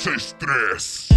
se é estresse.